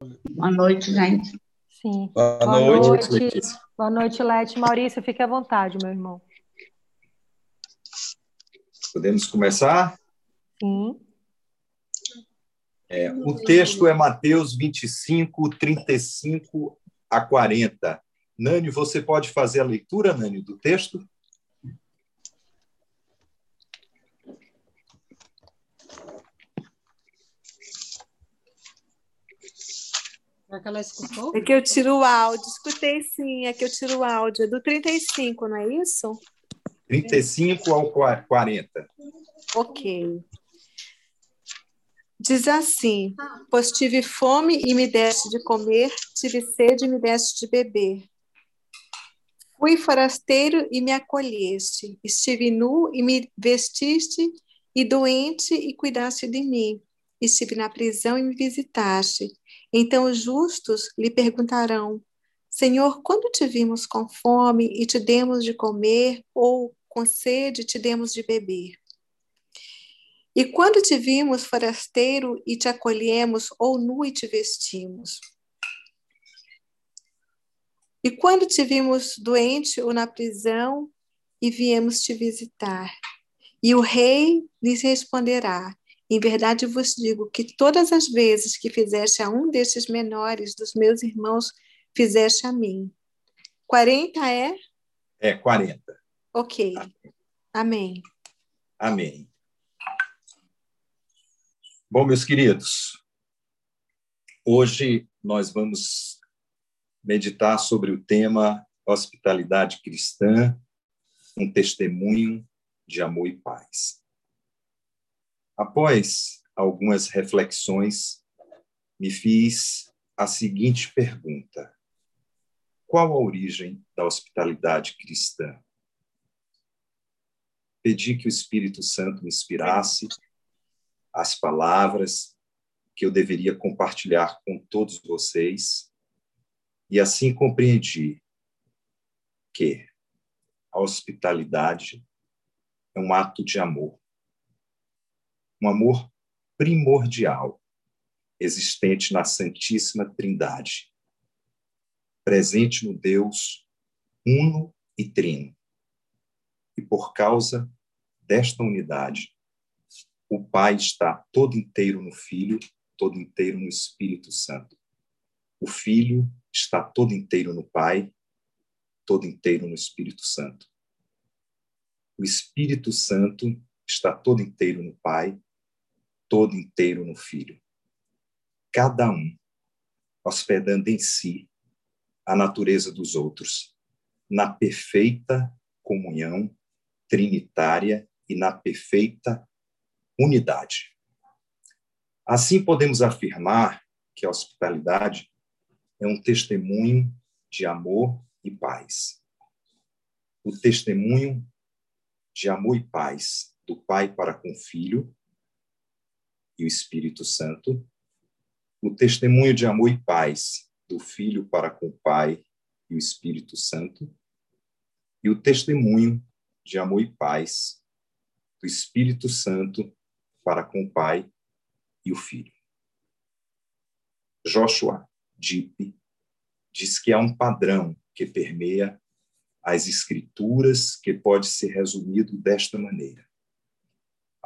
Boa noite, gente. Sim. Boa, Boa noite, noite. Letícia. Boa noite, Lete. Maurício, fique à vontade, meu irmão. Podemos começar? Sim. É, o texto é Mateus 25, 35 a 40. Nani, você pode fazer a leitura, Nani, do texto? Será que ela escutou? É que eu tiro o áudio. Escutei sim, é que eu tiro o áudio. É do 35, não é isso? 35 ao 40. Ok. Diz assim: Pois tive fome e me deste de comer, tive sede e me deste de beber. Fui forasteiro e me acolheste, estive nu e me vestiste, e doente e cuidaste de mim. Estive na prisão e me visitaste. Então os justos lhe perguntarão: Senhor, quando te vimos com fome e te demos de comer, ou com sede te demos de beber? E quando te vimos forasteiro e te acolhemos, ou nu e te vestimos? E quando te vimos doente ou na prisão e viemos te visitar? E o rei lhes responderá: Em verdade vos digo que todas as vezes que fizeste a um destes menores dos meus irmãos, fizeste a mim. 40 é? É 40. Ok. Amém. Amém. Bom, meus queridos, hoje nós vamos meditar sobre o tema hospitalidade cristã, um testemunho de amor e paz. Após algumas reflexões, me fiz a seguinte pergunta: Qual a origem da hospitalidade cristã? Pedi que o Espírito Santo me inspirasse as palavras que eu deveria compartilhar com todos vocês, e assim compreendi que a hospitalidade é um ato de amor, um amor primordial, existente na Santíssima Trindade, presente no Deus uno e trino. E por causa desta unidade, o Pai está todo inteiro no Filho, todo inteiro no Espírito Santo. O Filho está todo inteiro no Pai, todo inteiro no Espírito Santo. O Espírito Santo está todo inteiro no Pai, todo inteiro no Filho. Cada um hospedando em si a natureza dos outros, na perfeita comunhão trinitária e na perfeita unidade. Assim, podemos afirmar que a hospitalidade é um testemunho de amor e paz. O testemunho de amor e paz do Pai para com o Filho e o Espírito Santo, o testemunho de amor e paz do Filho para com o Pai e o Espírito Santo, e o testemunho de amor e paz do Espírito Santo para com o Pai e o Filho. Joshua Dipp diz que há um padrão que permeia as Escrituras que pode ser resumido desta maneira: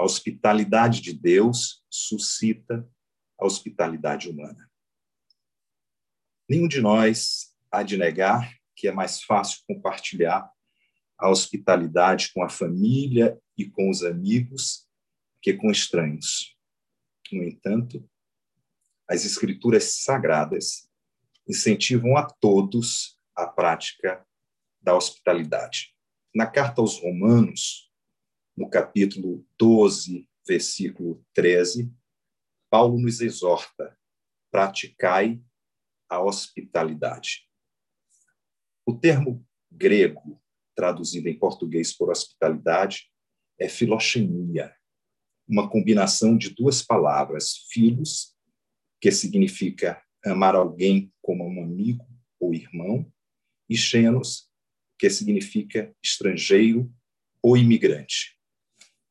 a hospitalidade de Deus suscita a hospitalidade humana. Nenhum de nós há de negar que é mais fácil compartilhar a hospitalidade com a família e com os amigos que com estranhos. No entanto, as escrituras sagradas incentivam a todos a prática da hospitalidade. Na carta aos Romanos, no capítulo 12, versículo 13, Paulo nos exorta: praticai a hospitalidade. O termo grego, traduzido em português por hospitalidade, é filoxenia, uma combinação de duas palavras, filhos, que significa amar alguém como um amigo ou irmão, e xenos, que significa estrangeiro ou imigrante.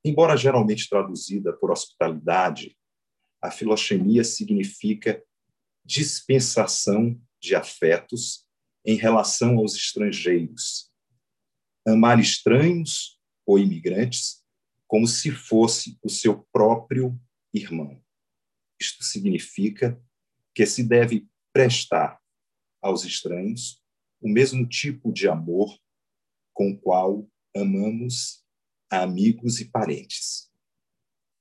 Embora geralmente traduzida por hospitalidade, a filoxenia significa dispensação de afetos em relação aos estrangeiros. Amar estranhos ou imigrantes como se fosse o seu próprio irmão. Isto significa que se deve prestar aos estranhos o mesmo tipo de amor com o qual amamos amigos e parentes.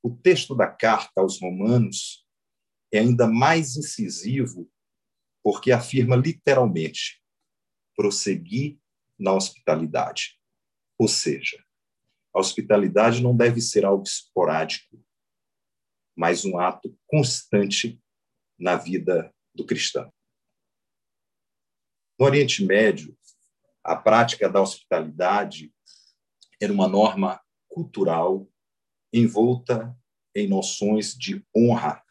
O texto da carta aos Romanos é ainda mais incisivo porque afirma literalmente prosseguir na hospitalidade. Ou seja, a hospitalidade não deve ser algo esporádico, mas um ato constante na vida do cristão. No Oriente Médio, a prática da hospitalidade era uma norma cultural envolta em noções de honra,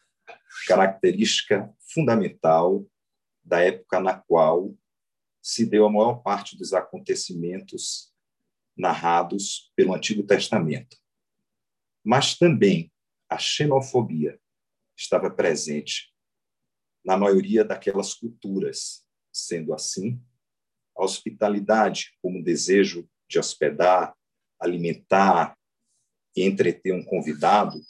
característica fundamental da época na qual se deu a maior parte dos acontecimentos narrados pelo Antigo Testamento. Mas também a xenofobia estava presente na maioria daquelas culturas. Sendo assim, a hospitalidade, como desejo de hospedar, alimentar e entreter um convidado,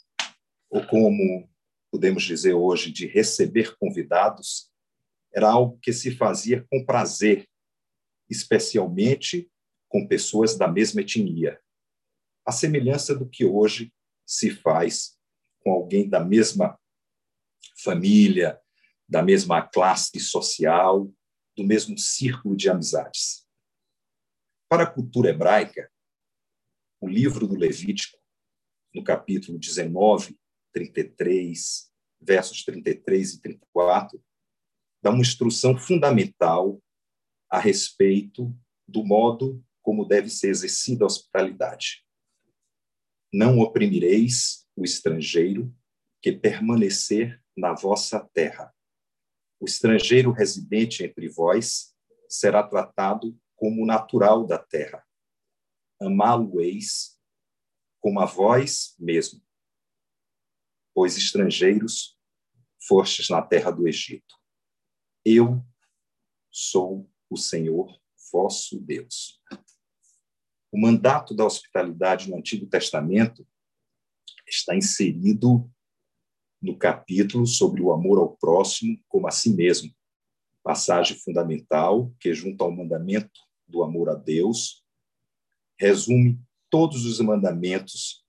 ou como podemos dizer hoje, de receber convidados, era algo que se fazia com prazer, especialmente com pessoas da mesma etnia. A semelhança do que hoje se faz com alguém da mesma família, da mesma classe social, do mesmo círculo de amizades. Para a cultura hebraica, o livro do Levítico, no capítulo 19, 33, versos 33 e 34, dá uma instrução fundamental a respeito do modo como deve ser exercida a hospitalidade. Não oprimireis o estrangeiro que permanecer na vossa terra. O estrangeiro residente entre vós será tratado como natural da terra amá-lo-eis como a vós mesmo, pois estrangeiros fostes na terra do Egito. Eu sou o Senhor vosso Deus. O mandato da hospitalidade no Antigo Testamento está inserido no capítulo sobre o amor ao próximo como a si mesmo, passagem fundamental que, junto ao mandamento do amor a Deus, resume todos os mandamentos,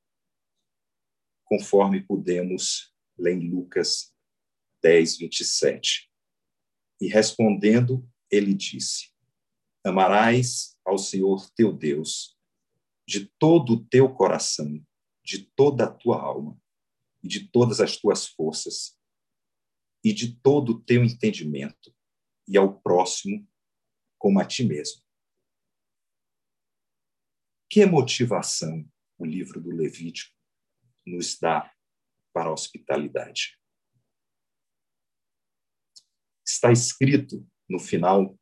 conforme podemos ler em Lucas 10, 27. E respondendo, ele disse: Amarás ao Senhor teu Deus de todo o teu coração, de toda a tua alma e de todas as tuas forças e de todo o teu entendimento, e ao próximo como a ti mesmo. Que motivação o livro do Levítico nos dá para a hospitalidade? Está escrito no final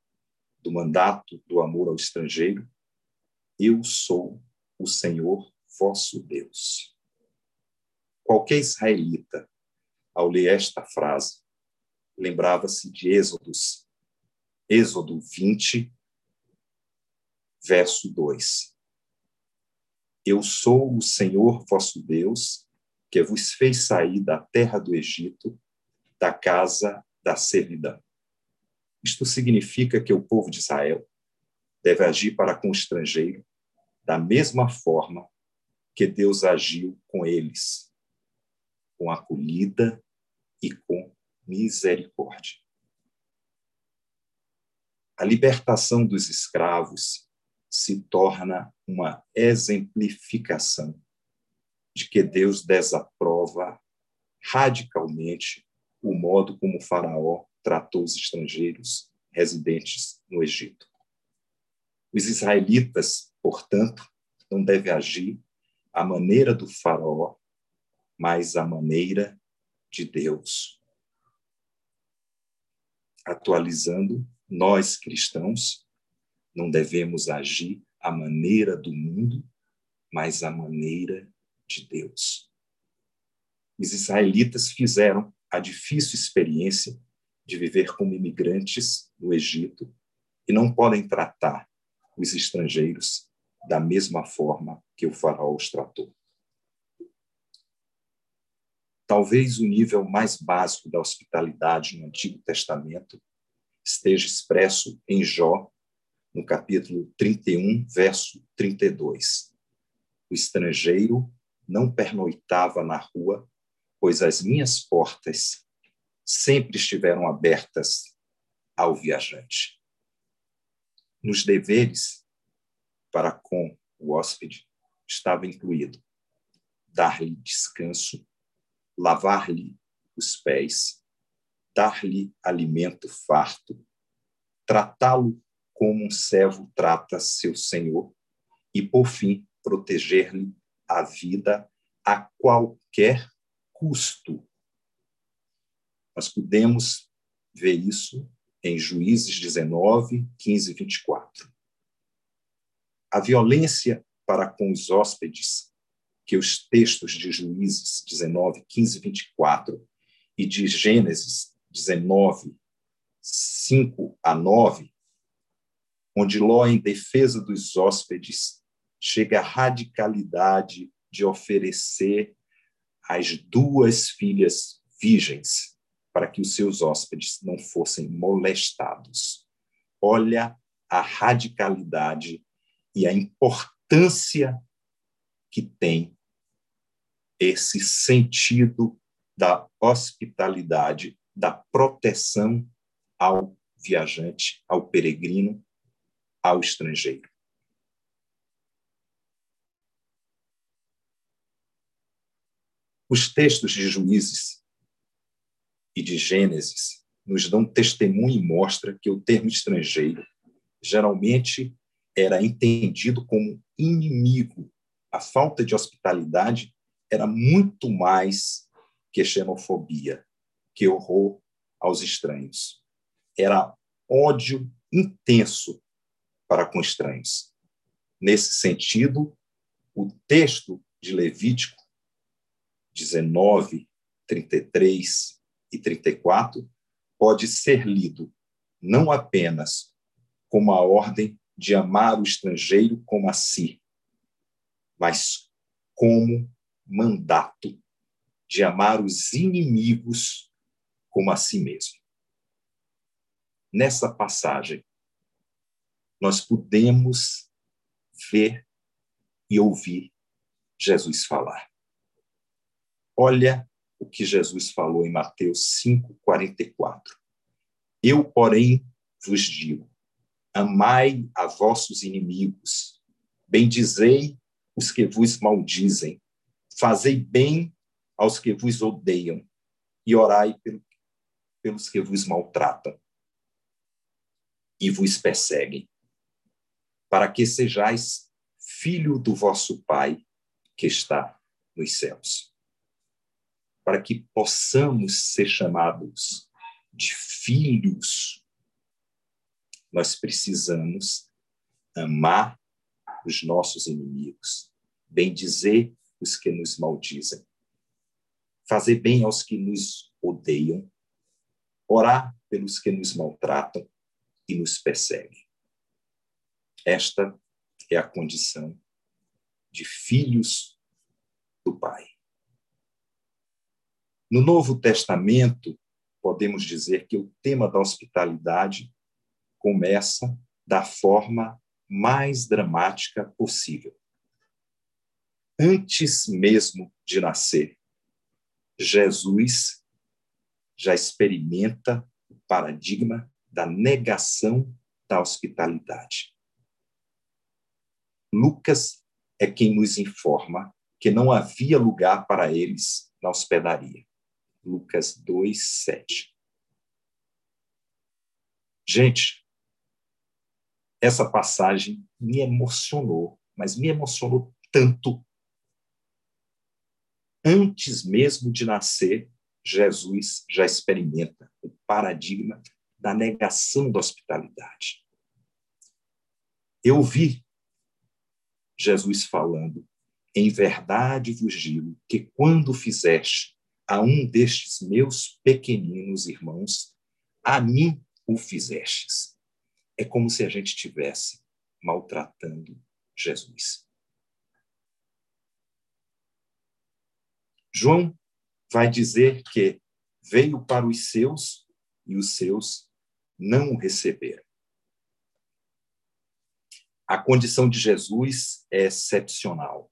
do mandato do amor ao estrangeiro: Eu sou o Senhor vosso Deus. Qualquer israelita, ao ler esta frase, lembrava-se de Êxodos, Êxodo 20, verso 2. Eu sou o Senhor vosso Deus, que vos fez sair da terra do Egito, da casa da servidão. Isto significa que o povo de Israel deve agir para com o estrangeiro da mesma forma que Deus agiu com eles, com acolhida e com misericórdia. A libertação dos escravos se torna uma exemplificação de que Deus desaprova radicalmente o modo como o Faraó tratou os estrangeiros residentes no Egito. Os israelitas, portanto, não devem agir à maneira do Faraó, mas à maneira de Deus. Atualizando, nós cristãos não devemos agir à maneira do mundo, mas à maneira de Deus. Os israelitas fizeram a difícil experiência de viver como imigrantes no Egito e não podem tratar os estrangeiros da mesma forma que o faraó os tratou. Talvez o nível mais básico da hospitalidade no Antigo Testamento esteja expresso em Jó, no capítulo 31, verso 32. O estrangeiro não pernoitava na rua, pois as minhas portas sempre estiveram abertas ao viajante. Nos deveres para com o hóspede estava incluído dar-lhe descanso, lavar-lhe os pés, dar-lhe alimento farto, tratá-lo como um servo trata seu senhor e, por fim, proteger-lhe a vida a qualquer custo. Nós podemos ver isso em Juízes 19, 15 e 24. A violência para com os hóspedes, que os textos de Juízes 19, 15 e 24 e de Gênesis 19, 5 a 9, onde Ló, em defesa dos hóspedes, chega à radicalidade de oferecer as duas filhas virgens para que os seus hóspedes não fossem molestados. Olha a radicalidade e a importância que tem esse sentido da hospitalidade, da proteção ao viajante, ao peregrino, ao estrangeiro. Os textos de Juízes e de Gênesis nos dão testemunho e mostra que o termo estrangeiro geralmente era entendido como inimigo. A falta de hospitalidade era muito mais que xenofobia, que horror aos estranhos. Era ódio intenso para com estranhos. Nesse sentido, o texto de Levítico 19, 33 e 34 pode ser lido não apenas como a ordem de amar o estrangeiro como a si, mas como mandato de amar os inimigos como a si mesmo. Nessa passagem, nós podemos ver e ouvir Jesus falar. Olha o que Jesus falou em Mateus 5:44. Eu, porém, vos digo: amai a vossos inimigos, bendizei os que vos maldizem, fazei bem aos que vos odeiam e orai pelos que vos maltratam e vos perseguem, para que sejais filho do vosso Pai que está nos céus para que possamos ser chamados de filhos, nós precisamos amar os nossos inimigos, bendizer os que nos maldizem, fazer bem aos que nos odeiam, orar pelos que nos maltratam e nos perseguem. Esta é a condição de filhos do Pai. No Novo Testamento, podemos dizer que o tema da hospitalidade começa da forma mais dramática possível. Antes mesmo de nascer, Jesus já experimenta o paradigma da negação da hospitalidade. Lucas é quem nos informa que não havia lugar para eles na hospedaria. Lucas 2, 7. Gente, essa passagem me emocionou, mas me emocionou tanto. Antes mesmo de nascer, Jesus já experimenta o paradigma da negação da hospitalidade. Eu vi Jesus falando: Em verdade vos digo que quando fizeste a um destes meus pequeninos irmãos, a mim o fizestes. É como se a gente estivesse maltratando Jesus. João vai dizer que veio para os seus e os seus não o receberam. A condição de Jesus é excepcional,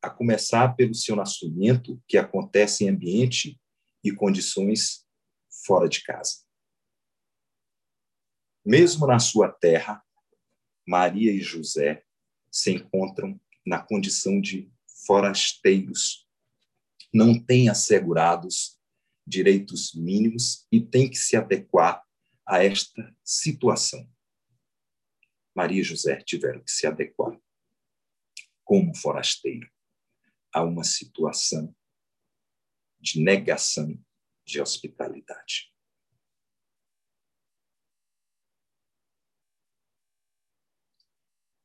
a começar pelo seu nascimento, que acontece em ambiente e condições fora de casa. Mesmo na sua terra, Maria e José se encontram na condição de forasteiros, não têm assegurados direitos mínimos e têm que se adequar a esta situação. Maria e José tiveram que se adequar como forasteiro a uma situação de negação de hospitalidade.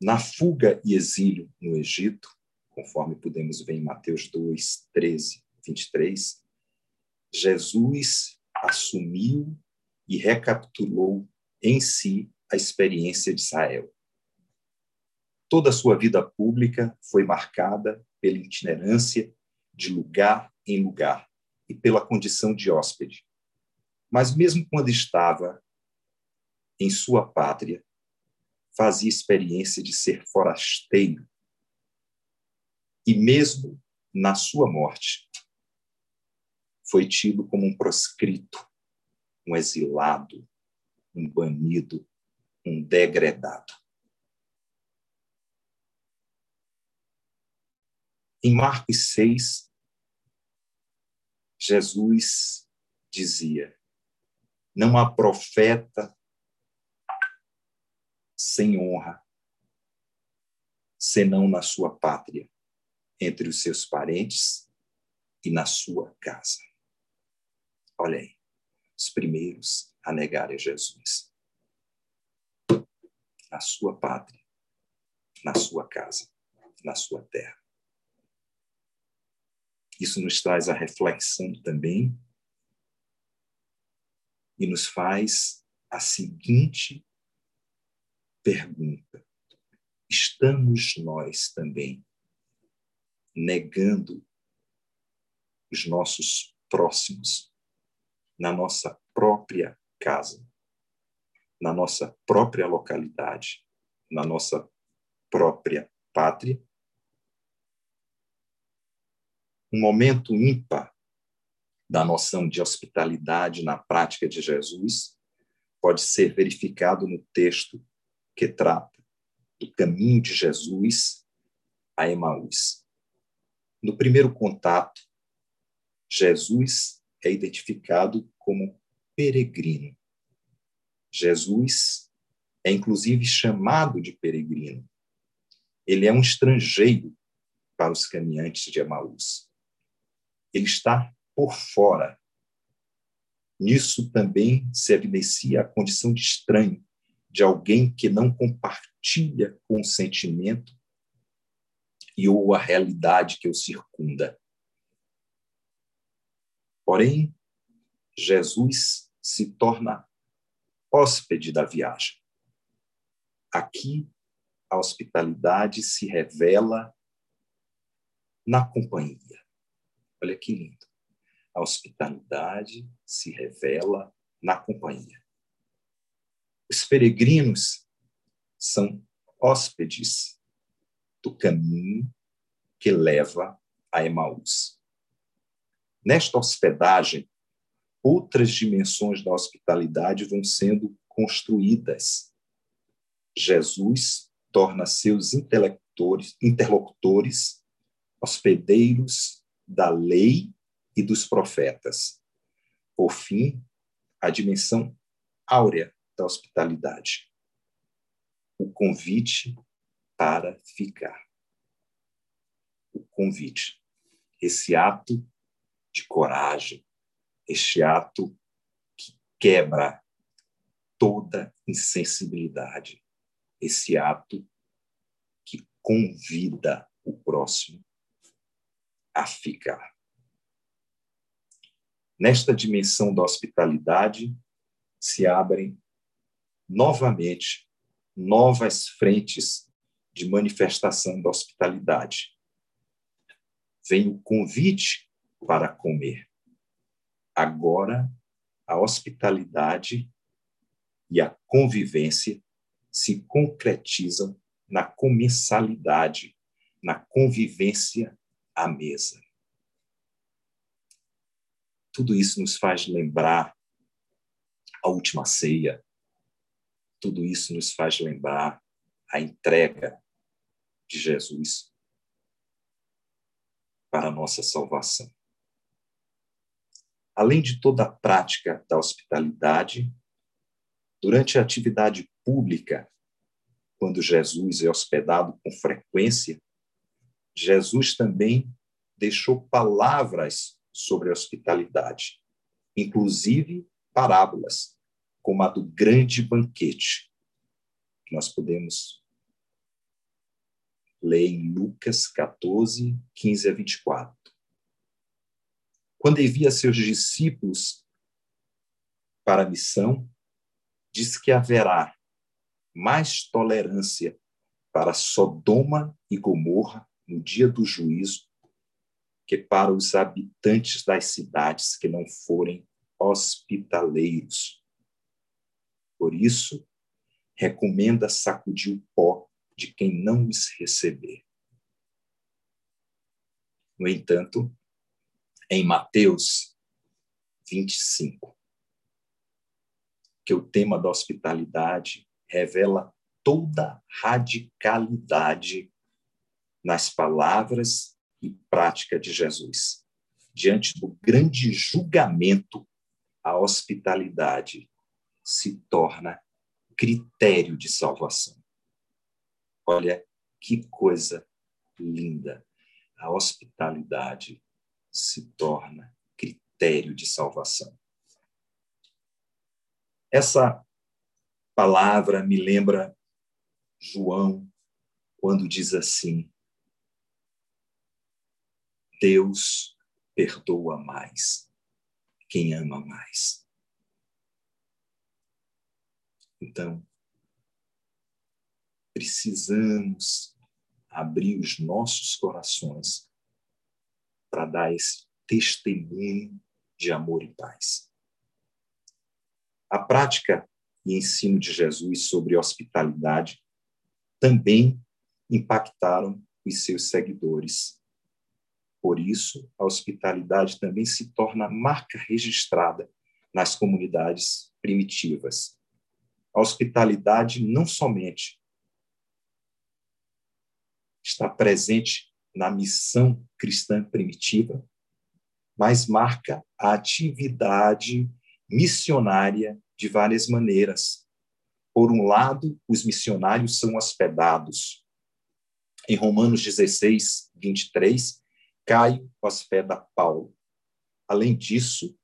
Na fuga e exílio no Egito, conforme podemos ver em Mateus 2, 13, 23, Jesus assumiu e recapitulou em si a experiência de Israel. Toda a sua vida pública foi marcada pela itinerância de lugar em lugar e pela condição de hóspede. Mas mesmo quando estava em sua pátria, fazia experiência de ser forasteiro. E mesmo na sua morte, foi tido como um proscrito, um exilado, um banido, um degradado. Em Marcos 6, Jesus dizia: Não há profeta sem honra, senão na sua pátria, entre os seus parentes e na sua casa. Olha aí, os primeiros a negarem Jesus. Na sua pátria, na sua casa, na sua terra. Isso nos traz a reflexão também e nos faz a seguinte pergunta: estamos nós também negando os nossos próximos na nossa própria casa, na nossa própria localidade, na nossa própria pátria? Um momento ímpar da noção de hospitalidade na prática de Jesus pode ser verificado no texto que trata do caminho de Jesus a Emaús. No primeiro contato, Jesus é identificado como peregrino. Jesus é inclusive chamado de peregrino. Ele é um estrangeiro para os caminhantes de Emaús. Ele está por fora. Nisso também se evidencia a condição de estranho de alguém que não compartilha com o sentimento e ou a realidade que o circunda. Porém, Jesus se torna hóspede da viagem. Aqui, a hospitalidade se revela na companhia. Olha que lindo. A hospitalidade se revela na companhia. Os peregrinos são hóspedes do caminho que leva a Emaús. Nesta hospedagem, outras dimensões da hospitalidade vão sendo construídas. Jesus torna seus interlocutores, interlocutores hospedeiros da lei e dos profetas. Por fim, a dimensão áurea da hospitalidade. O convite para ficar. O convite. Esse ato de coragem, este ato que quebra toda insensibilidade, esse ato que convida o próximo a ficar. Nesta dimensão da hospitalidade, se abrem novamente novas frentes de manifestação da hospitalidade. Vem o convite para comer. Agora, a hospitalidade e a convivência se concretizam na comensalidade, na convivência à mesa. Tudo isso nos faz lembrar a última ceia. Tudo isso nos faz lembrar a entrega de Jesus para a nossa salvação. Além de toda a prática da hospitalidade, durante a atividade pública, quando Jesus é hospedado com frequência, Jesus também deixou palavras sobre a hospitalidade, inclusive parábolas, como a do grande banquete, que nós podemos ler em Lucas 14, 15 a 24. Quando envia seus discípulos para a missão, diz que haverá mais tolerância para Sodoma e Gomorra no dia do juízo que para os habitantes das cidades que não forem hospitaleiros. Por isso, recomenda sacudir o pó de quem não os receber. No entanto, em Mateus 25, que o tema da hospitalidade revela toda radicalidade nas palavras e prática de Jesus. Diante do grande julgamento, a hospitalidade se torna critério de salvação. Olha que coisa linda. A hospitalidade se torna critério de salvação. Essa palavra me lembra João, quando diz assim: Deus perdoa mais quem ama mais. Então, precisamos abrir os nossos corações para dar esse testemunho de amor e paz. A prática e ensino de Jesus sobre hospitalidade também impactaram os seus seguidores. Por isso, a hospitalidade também se torna marca registrada nas comunidades primitivas. A hospitalidade não somente está presente na missão cristã primitiva, mas marca a atividade missionária de várias maneiras. Por um lado, os missionários são hospedados. Em Romanos 16, 23, Caio hospeda Paulo. Além disso,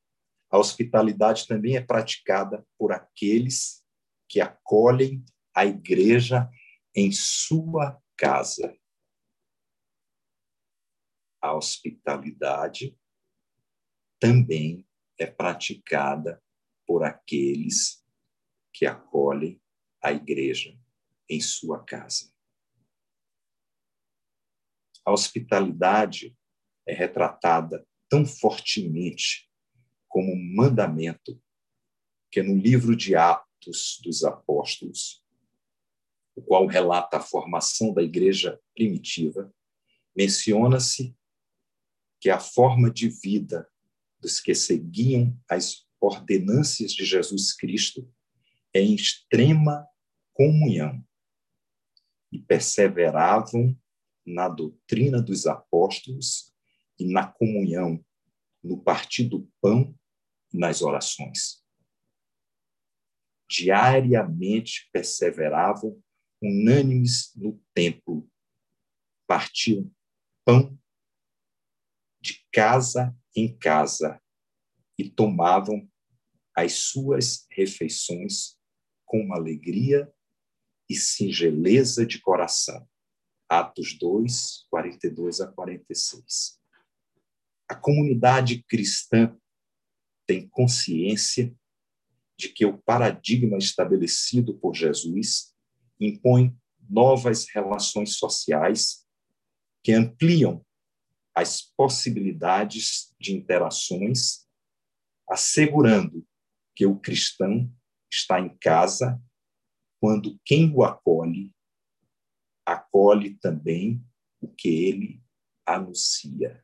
a hospitalidade também é praticada por aqueles que acolhem a igreja em sua casa. A hospitalidade também é praticada por aqueles que acolhem a igreja em sua casa. A hospitalidade é retratada tão fortemente como um mandamento que no livro de Atos dos Apóstolos, o qual relata a formação da igreja primitiva, menciona-se que a forma de vida dos que seguiam as ordenâncias de Jesus Cristo em extrema comunhão e perseveravam na doutrina dos apóstolos e na comunhão, no partir do pão e nas orações. Diariamente perseveravam unânimes no templo, partiam pão casa em casa e tomavam as suas refeições com alegria e singeleza de coração. Atos 2, 42 a 46. A comunidade cristã tem consciência de que o paradigma estabelecido por Jesus impõe novas relações sociais que ampliam as possibilidades de interações, assegurando que o cristão está em casa quando quem o acolhe acolhe também o que ele anuncia.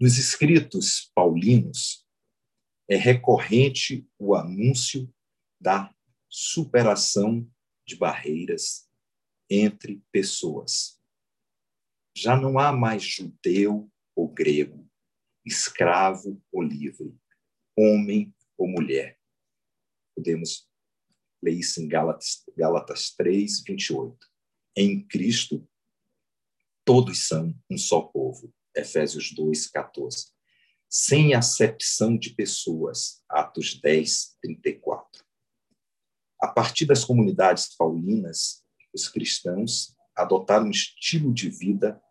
Nos escritos paulinos, é recorrente o anúncio da superação de barreiras entre pessoas. Já não há mais judeu ou grego, escravo ou livre, homem ou mulher. Podemos ler isso em Gálatas, Gálatas 3, 28. Em Cristo, todos são um só povo. Efésios 2, 14. Sem acepção de pessoas. Atos 10, 34. A partir das comunidades paulinas, os cristãos adotaram um estilo de vida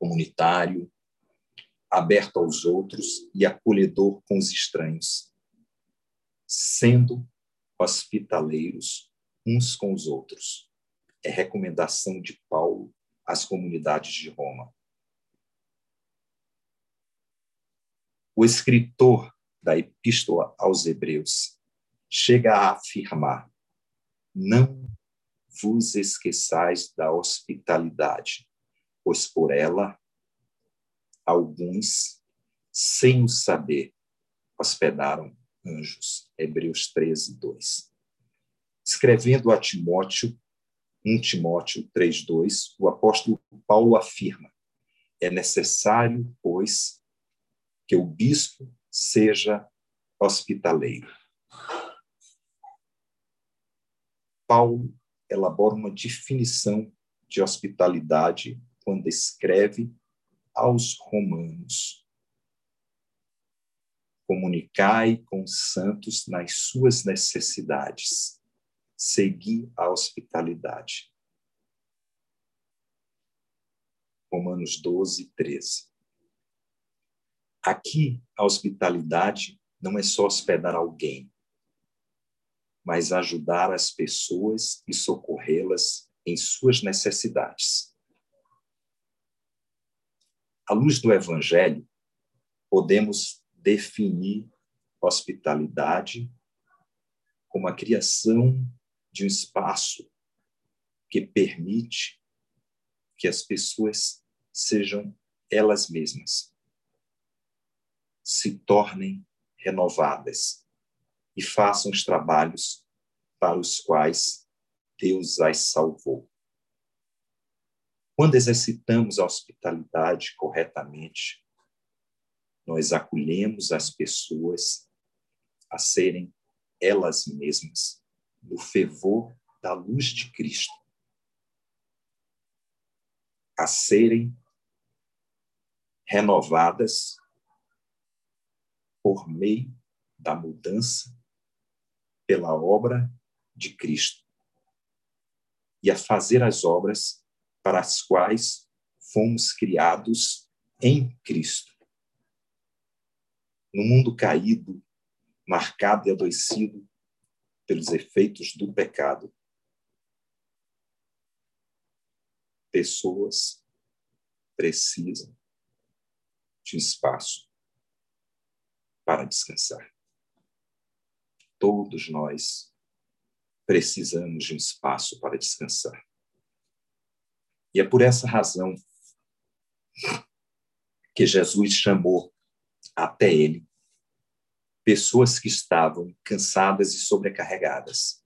comunitário, aberto aos outros e acolhedor com os estranhos, sendo hospitaleiros uns com os outros. É recomendação de Paulo às comunidades de Roma. O escritor da Epístola aos Hebreus chega a afirmar: Não vos esqueçais da hospitalidade, pois por ela alguns, sem o saber, hospedaram anjos. Hebreus 13, 2. Escrevendo a Timóteo, 1 Timóteo 3, 2, o apóstolo Paulo afirma: é necessário, pois, que o bispo seja hospitaleiro. Paulo elabora uma definição de hospitalidade quando escreve aos romanos. Comunicai com os santos nas suas necessidades. Segui a hospitalidade. Romanos 12, 13. Aqui, a hospitalidade não é só hospedar alguém, mas ajudar as pessoas e socorrê-las em suas necessidades. À luz do Evangelho, podemos definir hospitalidade como a criação de um espaço que permite que as pessoas sejam elas mesmas, se tornem renovadas e façam os trabalhos para os quais Deus as salvou. Quando exercitamos a hospitalidade corretamente, nós acolhemos as pessoas a serem elas mesmas no fervor da luz de Cristo, a serem renovadas por meio da mudança pela obra de Cristo. E a fazer as obras para as quais fomos criados em Cristo. No mundo caído, marcado e adoecido pelos efeitos do pecado, pessoas precisam de espaço para descansar. Todos nós precisamos de um espaço para descansar. E é por essa razão que Jesus chamou até ele pessoas que estavam cansadas e sobrecarregadas